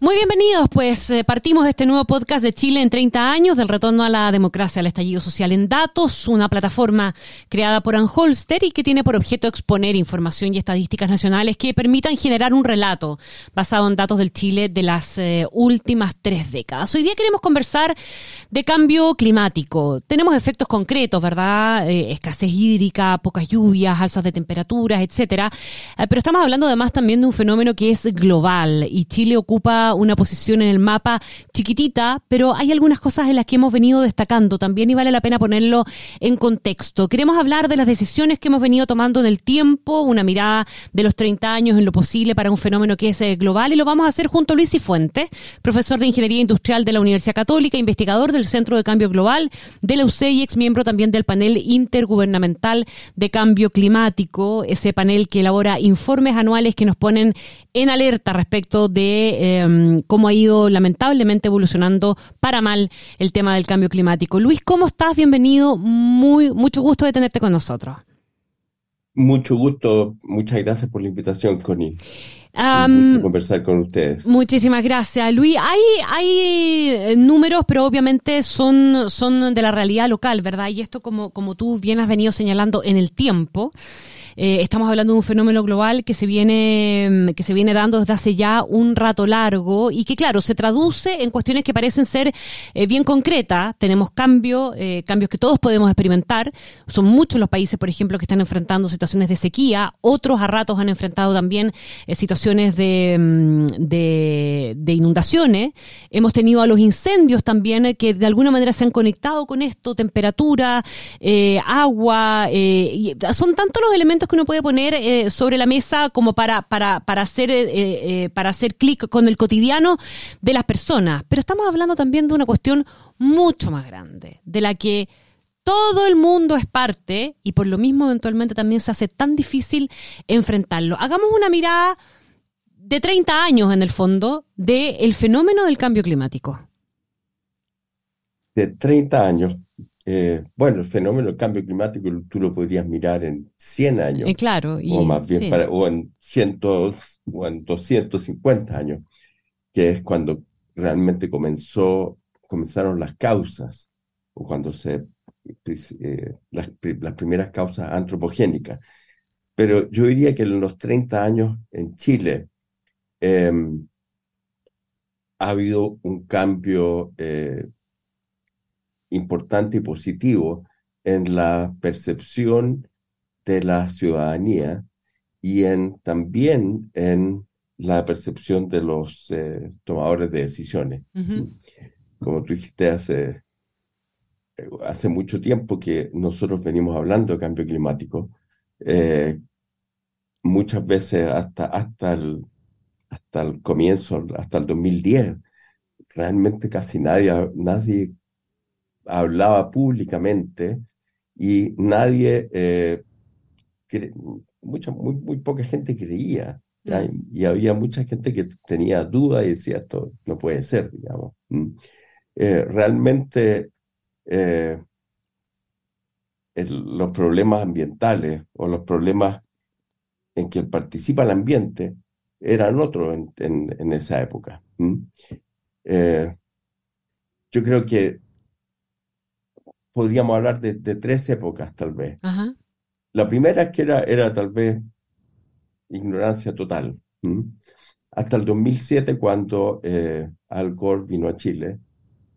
Muy bienvenidos, pues eh, partimos este nuevo podcast de Chile en 30 años, del retorno a la democracia, al estallido social en datos, una plataforma creada por Anholster y que tiene por objeto exponer información y estadísticas nacionales que permitan generar un relato basado en datos del Chile de las eh, últimas tres décadas. Hoy día queremos conversar de cambio climático. Tenemos efectos concretos, ¿verdad? Eh, escasez hídrica, pocas lluvias, alzas de temperaturas, etcétera. pero estamos hablando además también de un fenómeno que es global y Chile ocupa una posición en el mapa chiquitita, pero hay algunas cosas en las que hemos venido destacando también y vale la pena ponerlo en contexto. Queremos hablar de las decisiones que hemos venido tomando en el tiempo, una mirada de los 30 años en lo posible para un fenómeno que es eh, global y lo vamos a hacer junto a Luis Cifuentes, profesor de Ingeniería Industrial de la Universidad Católica, investigador del Centro de Cambio Global de la UCE y ex miembro también del panel intergubernamental de cambio climático, ese panel que elabora informes anuales que nos ponen en alerta respecto de em, cómo ha ido lamentablemente evolucionando para mal el tema del cambio climático. Luis, ¿cómo estás? Bienvenido. Muy, mucho gusto de tenerte con nosotros. Mucho gusto. Muchas gracias por la invitación, Connie. Um, conversar con ustedes. Muchísimas gracias, Luis. Hay, hay eh, números, pero obviamente son, son de la realidad local, ¿verdad? Y esto, como, como tú bien has venido señalando en el tiempo, eh, estamos hablando de un fenómeno global que se viene mm, que se viene dando desde hace ya un rato largo y que claro se traduce en cuestiones que parecen ser eh, bien concretas. Tenemos cambios, eh, cambios que todos podemos experimentar. Son muchos los países, por ejemplo, que están enfrentando situaciones de sequía. Otros a ratos han enfrentado también situaciones de, mm, de, de inundaciones. Hemos tenido a los incendios también que de alguna manera se han conectado con esto, temperatura, agua. son tantos los elementos que uno puede poner eh, sobre la mesa como para, para, para hacer, eh, eh, para hacer clic con el cotidiano de las personas. Pero estamos hablando también de una cuestión mucho más grande, de la que todo el mundo es parte y por lo mismo eventualmente también se hace tan difícil enfrentarlo. Hagamos una mirada de 30 años en el fondo del fenómeno del cambio climático. De 30 años. Eh, bueno, el fenómeno del cambio climático tú lo podrías mirar en 100 años. Eh, claro. o más bien, o, en 100, o en 250 años, que es cuando realmente comenzó, comenzaron las causas, o cuando se, eh, las, primeras causas antropogénicas. Pero yo diría que en los 30 años en Chile em, ha habido un cambio importante y positivo en la percepción de la ciudadanía y en, también en la percepción de los eh, tomadores de decisiones. Como tú dijiste hace, hace mucho tiempo que nosotros venimos hablando de cambio climático, eh, muchas veces hasta, hasta, el, hasta el comienzo, hasta el 2010, realmente casi nadie, nadie hablaba públicamente y nadie, eh, mucha, muy, muy poca gente creía. Mm. Y había mucha gente que tenía dudas y decía, esto no puede ser, digamos. Mm. Eh, realmente eh, los problemas ambientales o los problemas en que participa el ambiente eran otros en, en, esa época. Mm. yo creo que podríamos hablar de, tres épocas, tal vez. La primera es que era, era tal vez ignorancia total. Hasta el 2007, cuando eh, Al Gore vino a Chile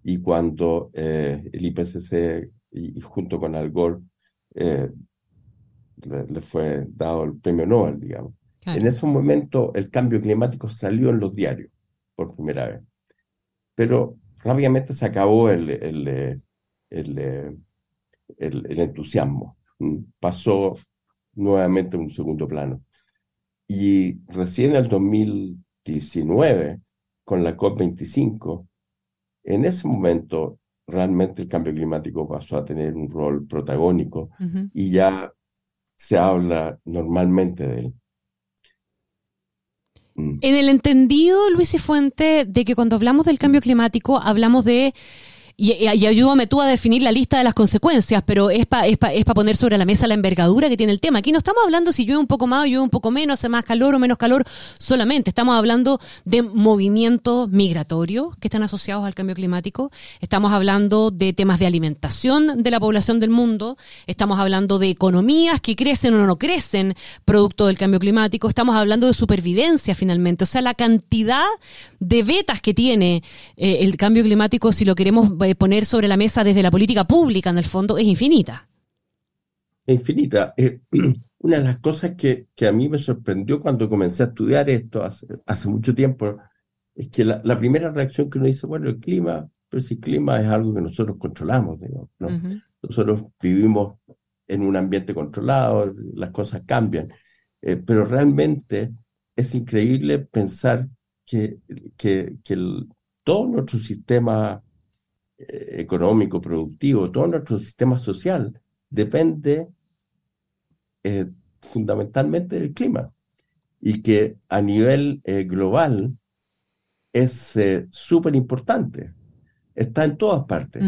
y cuando eh, el IPCC, y, junto con Al Gore, eh, le, fue dado el premio Nobel, digamos. En ese momento, el cambio climático salió en los diarios por primera vez. Pero rápidamente se acabó el, el eh, el, el, entusiasmo. Pasó nuevamente a un segundo plano. Y recién en el 2019, con la COP25, en ese momento realmente el cambio climático pasó a tener un rol protagónico y ya se habla normalmente de él. Mm. En el entendido, Luis y Fuente, de que cuando hablamos del cambio climático hablamos de y, ayúdame tú a definir la lista de las consecuencias, pero es para es pa, es poner sobre la mesa la envergadura que tiene el tema. Aquí no estamos hablando si llueve un poco más o llueve un poco menos, hace más calor o menos calor, solamente estamos hablando de movimientos migratorios que están asociados al cambio climático, estamos hablando de temas de alimentación de la población del mundo, estamos hablando de economías que crecen o no crecen producto del cambio climático, estamos hablando de supervivencia finalmente, o sea, la cantidad de vetas que tiene eh, el cambio climático si lo queremos poner sobre la mesa desde la política pública, en el fondo, es infinita. Infinita. Eh, una de las cosas que, que, a mí me sorprendió cuando comencé a estudiar esto hace, hace mucho tiempo es que la, primera reacción que uno dice, bueno, el clima, pero si el clima es algo que nosotros controlamos, ¿no? Nosotros vivimos en un ambiente controlado, las cosas cambian, eh, pero realmente es increíble pensar que, que, que todo nuestro sistema eh, económico, productivo, todo nuestro sistema social depende eh, fundamentalmente del clima y que a nivel eh, global es súper importante. Está en todas partes.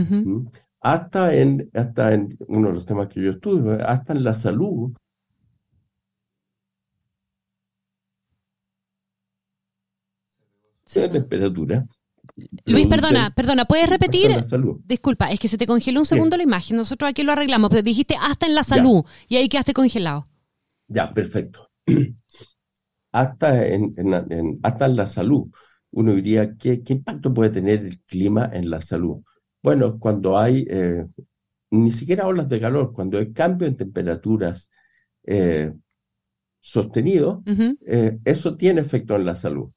Hasta en, hasta en uno de los temas que yo estudio, hasta en la salud. Sí. temperatura Luis, perdona, perdona, ¿puedes repetir? Disculpa, es que se te congeló un segundo la imagen. Nosotros aquí lo arreglamos, pero dijiste hasta en la salud y ahí quedaste congelado. Ya, perfecto. hasta, en, hasta en la salud. Uno diría, ¿qué, impacto puede tener el clima en la salud? Bueno, cuando hay eh, ni siquiera olas de calor, cuando hay cambio en temperaturas eh, sostenidos, eh, eso tiene efecto en la salud.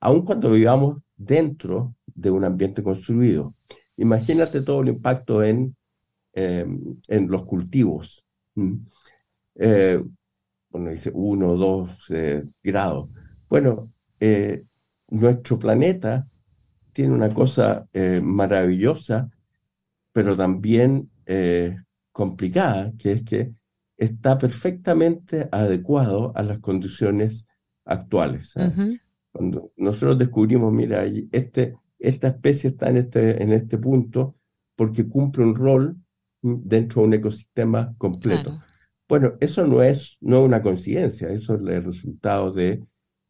Aun cuando vivamos dentro de un ambiente construido. Imagínate todo el impacto en, em, en los cultivos. Eh, bueno, dice uno o dos eh, grados. Bueno, eh, nuestro planeta tiene una cosa maravillosa, pero también complicada, que es que está perfectamente adecuado a las condiciones actuales. Cuando nosotros descubrimos, mira, este, esta especie está en este, en este punto porque cumple un rol dentro de un ecosistema completo. Bueno, eso no es, no una coincidencia, eso es el resultado de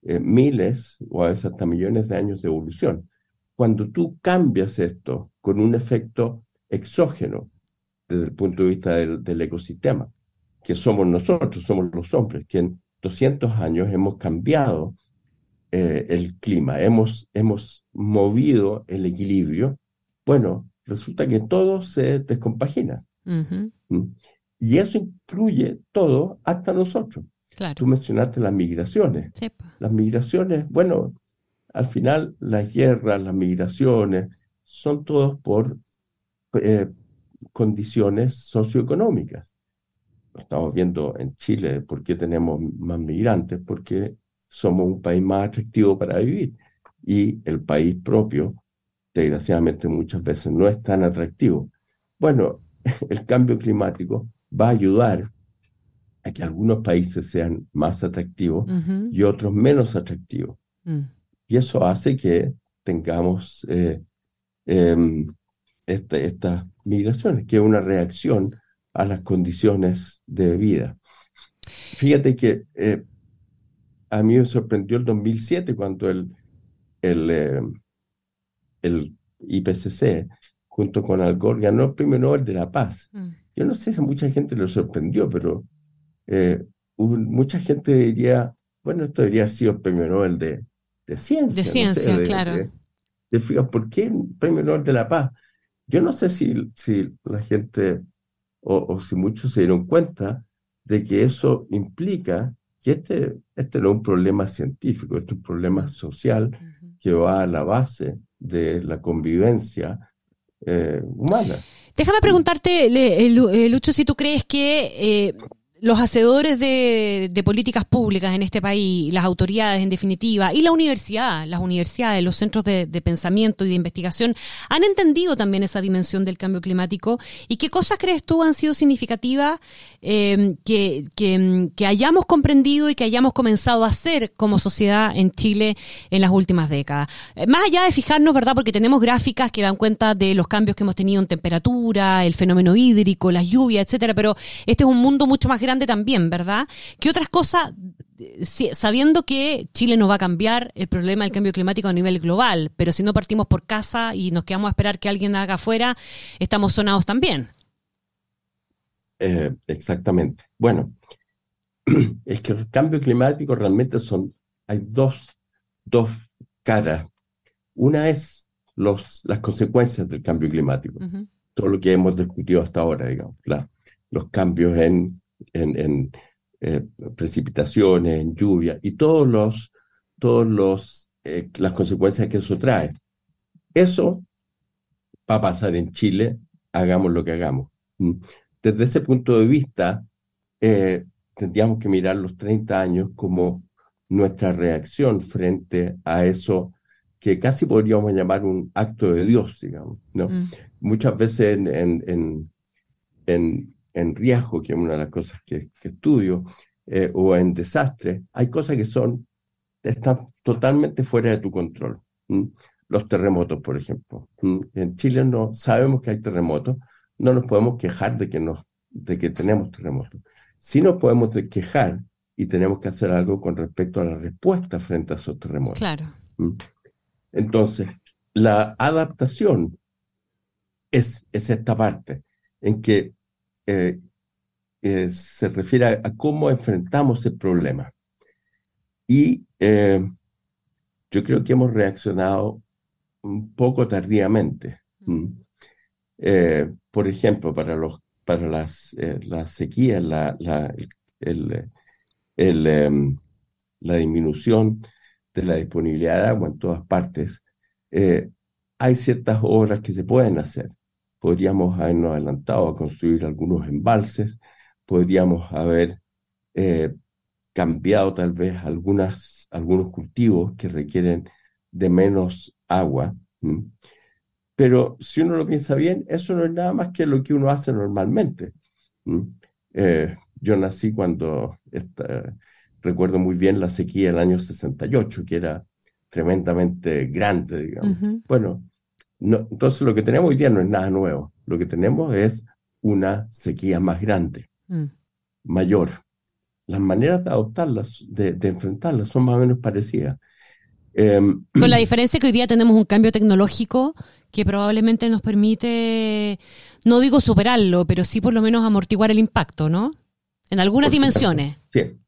eh, miles o a veces hasta millones de años de evolución. Cuando tú cambias esto con un efecto exógeno desde el punto de vista del, del ecosistema, que somos nosotros, somos los hombres, que en 200 años hemos cambiado eh, el clima, hemos, hemos movido el equilibrio, bueno, resulta que todo se descompagina. ¿Mm? Y eso incluye todo hasta nosotros. Tú mencionaste las migraciones. Las migraciones, bueno, al final las guerras, las migraciones, son todos por eh, condiciones socioeconómicas. Estamos viendo en Chile por qué tenemos más migrantes, porque somos un país más atractivo para vivir. Y el país propio, desgraciadamente, muchas veces no es tan atractivo. Bueno, el cambio climático va a ayudar a que algunos países sean más atractivos y otros menos atractivos. Mm. Y eso hace que tengamos eh, em, este, estas migraciones, que es una reacción a las condiciones de vida. Fíjate que eh, a mí me sorprendió el 2007 cuando el, el, eh, el IPCC, junto con Al Gore, ganó el Premio Nobel de la Paz. Mm. Yo no sé si a mucha gente le sorprendió, pero eh, mucha gente diría, bueno, esto debería haber sido el Premio Nobel de, de Ciencia. De Ciencia, claro. ¿Por qué el Premio Nobel de la Paz? Yo no sé si, si la gente o, o si muchos se dieron cuenta de que eso implica que este, este no es un problema científico, este es un problema social que va a la base de la convivencia eh, humana. Déjame preguntarte, Lucho, si tú crees que eh, los hacedores de, políticas públicas en este país, las autoridades en definitiva, y la universidad, las universidades, los centros de, pensamiento y de investigación, han entendido también esa dimensión del cambio climático. ¿Y qué cosas crees tú han sido significativas eh, que, que, hayamos comprendido y que hayamos comenzado a hacer como sociedad en Chile en las últimas décadas? Eh, más allá de fijarnos, ¿verdad? Porque tenemos gráficas que dan cuenta de los cambios que hemos tenido en temperatura, el fenómeno hídrico, las lluvias, etcétera, pero este es un mundo mucho más grande también, ¿verdad? ¿Qué otras cosas, sabiendo que Chile no va a cambiar el problema del cambio climático a nivel global, pero si no partimos por casa y nos quedamos a esperar que alguien haga afuera, estamos sonados también? Eh, exactamente. Bueno, es que el cambio climático realmente son, hay dos, dos caras. Una es los, las consecuencias del cambio climático, todo lo que hemos discutido hasta ahora, digamos, los cambios en en, eh, precipitaciones, en lluvia y todos los, todos los, eh, las consecuencias que eso trae. Eso va a pasar en Chile, hagamos lo que hagamos. Mm. Desde ese punto de vista, eh, tendríamos que mirar los 30 años como nuestra reacción frente a eso que casi podríamos llamar un acto de Dios, digamos. ¿no? Mm. Muchas veces en, en, en, en riesgo, que es una de las cosas que, estudio, eh, o en desastre, hay cosas que son, están totalmente fuera de tu control. Los terremotos, por ejemplo. En Chile no sabemos que hay terremotos, no nos podemos quejar de que, nos, de que tenemos terremotos. Sí nos podemos quejar y tenemos que hacer algo con respecto a la respuesta frente a esos terremotos. Claro. Entonces, la adaptación es, es esta parte en que eh, eh, se refiere a, cómo enfrentamos el problema. Y eh, yo creo que hemos reaccionado un poco tardíamente. por ejemplo, para, los, para las, sequías, la, la, el, em, la disminución de la disponibilidad de agua en todas partes, hay ciertas obras que se pueden hacer podríamos habernos adelantado a construir algunos embalses, podríamos haber eh, cambiado tal vez algunas, algunos cultivos que requieren de menos agua. Pero si uno lo piensa bien, eso no es nada más que lo que uno hace normalmente. Eh, yo nací cuando, recuerdo muy bien la sequía del año 68, que era tremendamente grande, digamos. Bueno, entonces lo que tenemos hoy día no es nada nuevo. Lo que tenemos es una sequía más grande, mm. mayor. Las maneras de adoptarlas, de, enfrentarlas, son más o menos parecidas. Em, Con la diferencia que hoy día tenemos un cambio tecnológico que probablemente nos permite, no digo superarlo, pero sí por lo menos amortiguar el impacto, ¿no? En algunas dimensiones. Sí.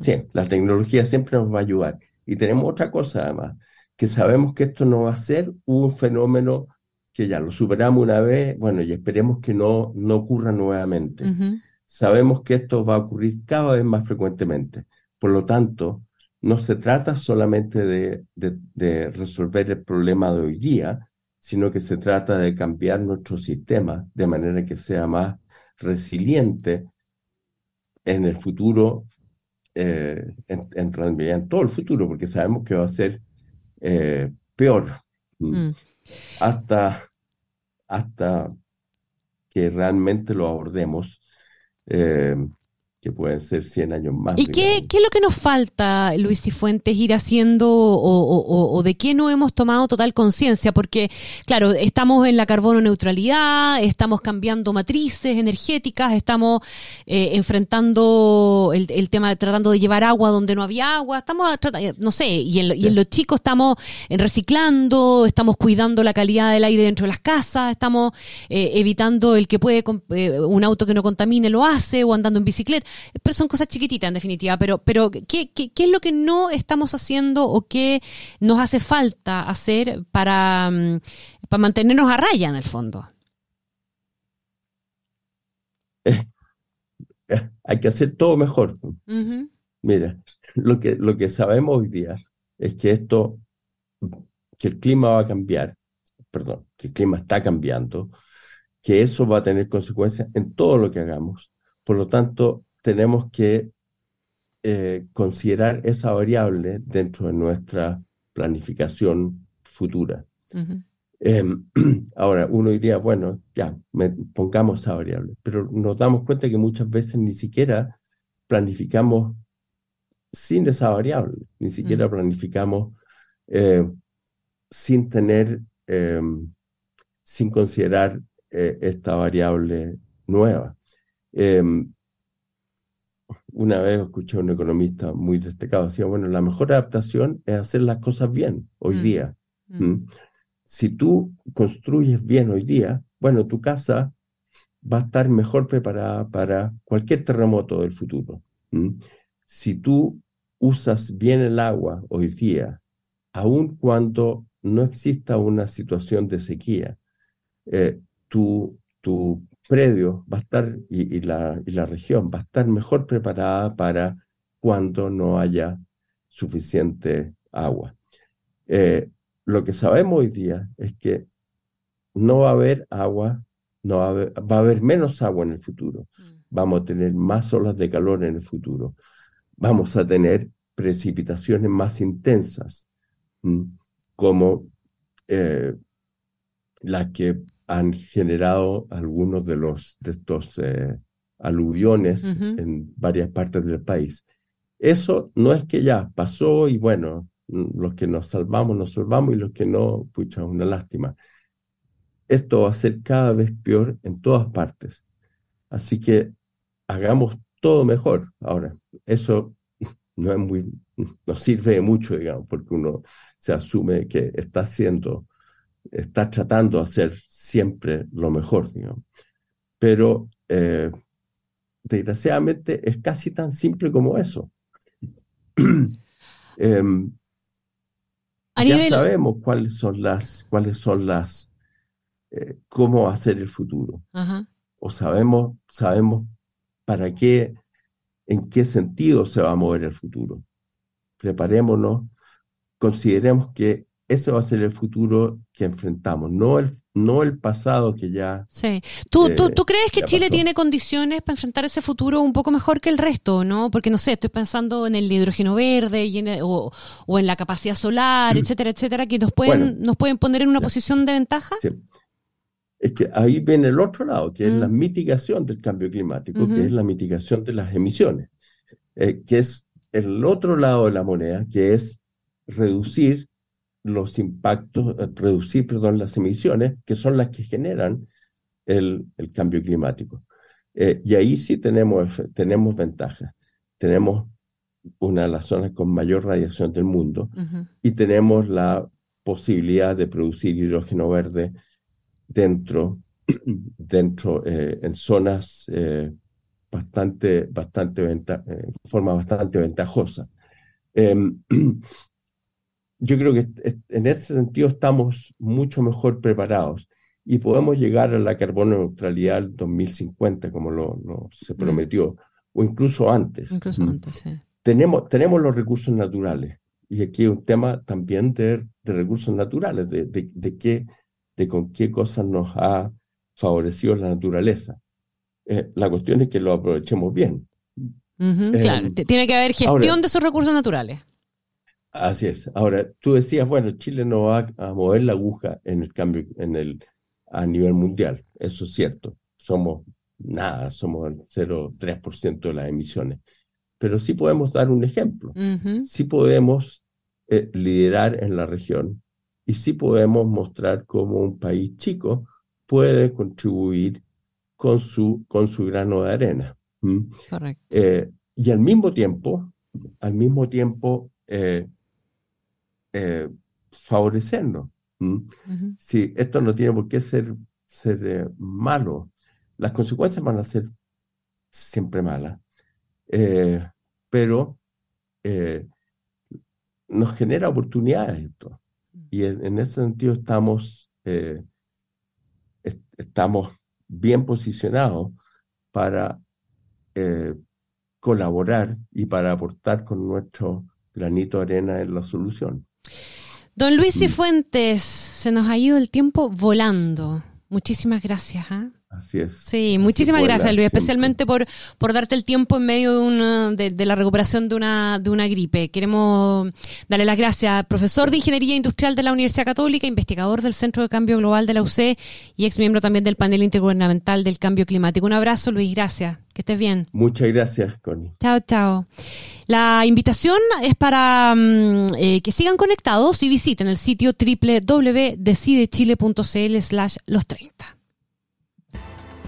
sí, la tecnología siempre nos va a ayudar. Y tenemos otra cosa además que sabemos que esto no va a ser un fenómeno que ya lo superamos una vez, bueno, y esperemos que no, no ocurra nuevamente. Sabemos que esto va a ocurrir cada vez más frecuentemente. Por lo tanto, no se trata solamente de, de, resolver el problema de hoy día, sino que se trata de cambiar nuestro sistema de manera que sea más resiliente en el futuro, eh, en, en en todo el futuro, porque sabemos que va a ser eh, peor. Mm. Hasta, hasta que realmente lo abordemos. Eh, que pueden ser 100 años más. ¿Y qué, qué, es lo que nos falta, Luis Cifuentes, ir haciendo o, de qué no hemos tomado total conciencia? Porque, claro, estamos en la carbono neutralidad, estamos cambiando matrices energéticas, estamos eh, enfrentando el, tema de tratando de llevar agua donde no había agua, estamos, no sé, y en, y en los chicos estamos reciclando, estamos cuidando la calidad del aire dentro de las casas, estamos eh, evitando el que puede, eh, un auto que no contamine lo hace, o andando en bicicleta pero son cosas chiquititas en definitiva, pero, pero ¿qué, qué, qué es lo que no estamos haciendo o qué nos hace falta hacer para, mm, para mantenernos a raya en el fondo? hay que hacer todo mejor. Mira, lo que, lo que sabemos hoy día es que esto, que el clima va a cambiar, perdón, que el clima está cambiando, que eso va a tener consecuencias en todo lo que hagamos. Por lo tanto, tenemos que eh, considerar esa variable dentro de nuestra planificación futura. Em, ahora, uno diría, bueno, ya, pongamos esa variable, pero nos damos cuenta que muchas veces ni siquiera planificamos sin esa variable, ni siquiera planificamos eh, sin tener, em, sin considerar eh, esta variable nueva. Una vez escuché a un economista muy destacado, decía, bueno, la mejor adaptación es hacer las cosas bien hoy mm. día. Mm. Si tú construyes bien hoy día, bueno, tu casa va a estar mejor preparada para cualquier terremoto del futuro. Si tú usas bien el agua hoy día, aun cuando no exista una situación de sequía, eh, tu, tu predio va a estar y, la, y, la, región va a estar mejor preparada para cuando no haya suficiente agua. Eh, lo que sabemos hoy día es que no va a haber agua, no va a haber, va a haber menos agua en el futuro. Mm. Vamos a tener más olas de calor en el futuro. Vamos a tener precipitaciones más intensas, como eh, las que han generado algunos de los de estos eh, aluviones en varias partes del país. Eso no es que ya pasó y bueno, los que nos salvamos, nos salvamos y los que no, pucha, una lástima. Esto va a ser cada vez peor en todas partes. Así que hagamos todo mejor. Ahora, eso no es muy, no sirve mucho, digamos, porque uno se asume que está haciendo, está tratando de hacer siempre lo mejor, digamos. Pero eh, desgraciadamente es casi tan simple como eso. Em, ya sabemos cuáles son las, cuáles son las, eh, cómo hacer el futuro. O sabemos, sabemos para qué, en qué sentido se va a mover el futuro. Preparémonos, consideremos que ese va a ser el futuro que enfrentamos, no el, no el pasado que ya. Sí. ¿Tú, tú, ¿tú crees que Chile tiene condiciones para enfrentar ese futuro un poco mejor que el resto, no? Porque no sé, estoy pensando en el hidrógeno verde y o, en la capacidad solar, mm. etcétera, etcétera, que nos pueden, nos pueden poner en una posición de ventaja. Sí. Es que ahí viene el otro lado, que es la mm. mitigación del cambio climático, que es la mitigación de las emisiones, eh, que es el otro lado de la moneda, que es reducir los impactos, eh, reducir, perdón, las emisiones, que son las que generan el, cambio climático. Eh, y ahí sí tenemos, tenemos ventajas. Tenemos una de las zonas con mayor radiación del mundo y tenemos la posibilidad de producir hidrógeno verde dentro, dentro eh, en zonas bastante, bastante en forma bastante ventajosa. Yo creo que en ese sentido estamos mucho mejor preparados y podemos llegar a la carbono neutralidad 2050, como lo, se mm. prometió, o incluso antes. Incluso mm. antes, sí. Tenemos, tenemos los recursos naturales, y aquí hay un tema también de, recursos naturales, de, de, qué, de con qué cosas nos ha favorecido la naturaleza. Eh, la cuestión es que lo aprovechemos bien. claro, eh, tiene que haber gestión de esos recursos naturales. Así es. Ahora, tú decías, bueno, Chile no va a mover la aguja en el cambio en el, a nivel mundial. Eso es cierto. Somos nada, somos el 0,3% de las emisiones. Pero sí podemos dar un ejemplo. Sí podemos eh, liderar en la región y sí podemos mostrar cómo un país chico puede contribuir con su, con su grano de arena. Correcto. Eh, y al mismo tiempo, al mismo tiempo, eh, eh, favorecernos. Si esto no tiene por qué ser, ser eh, malo, las consecuencias van a ser siempre malas, eh, pero nos genera oportunidades esto. Y en, ese sentido estamos, estamos bien posicionados para colaborar y para aportar con nuestro granito de arena en la solución. Don Luis Cifuentes, se nos ha ido el tiempo volando. Muchísimas gracias. ¿ah? Así es. Sí, muchísimas gracias, Luis, especialmente por, por darte el tiempo en medio de, una, de, la recuperación de una, de una gripe. Queremos darle las gracias, profesor de Ingeniería Industrial de la Universidad Católica, investigador del Centro de Cambio Global de la UC y ex miembro también del panel intergubernamental del cambio climático. Un abrazo, Luis, gracias. Que estés bien. Muchas gracias, Connie. Chao, chao. La invitación es para mm, eh, que sigan conectados y visiten el sitio www.decidechile.cl slash los 30.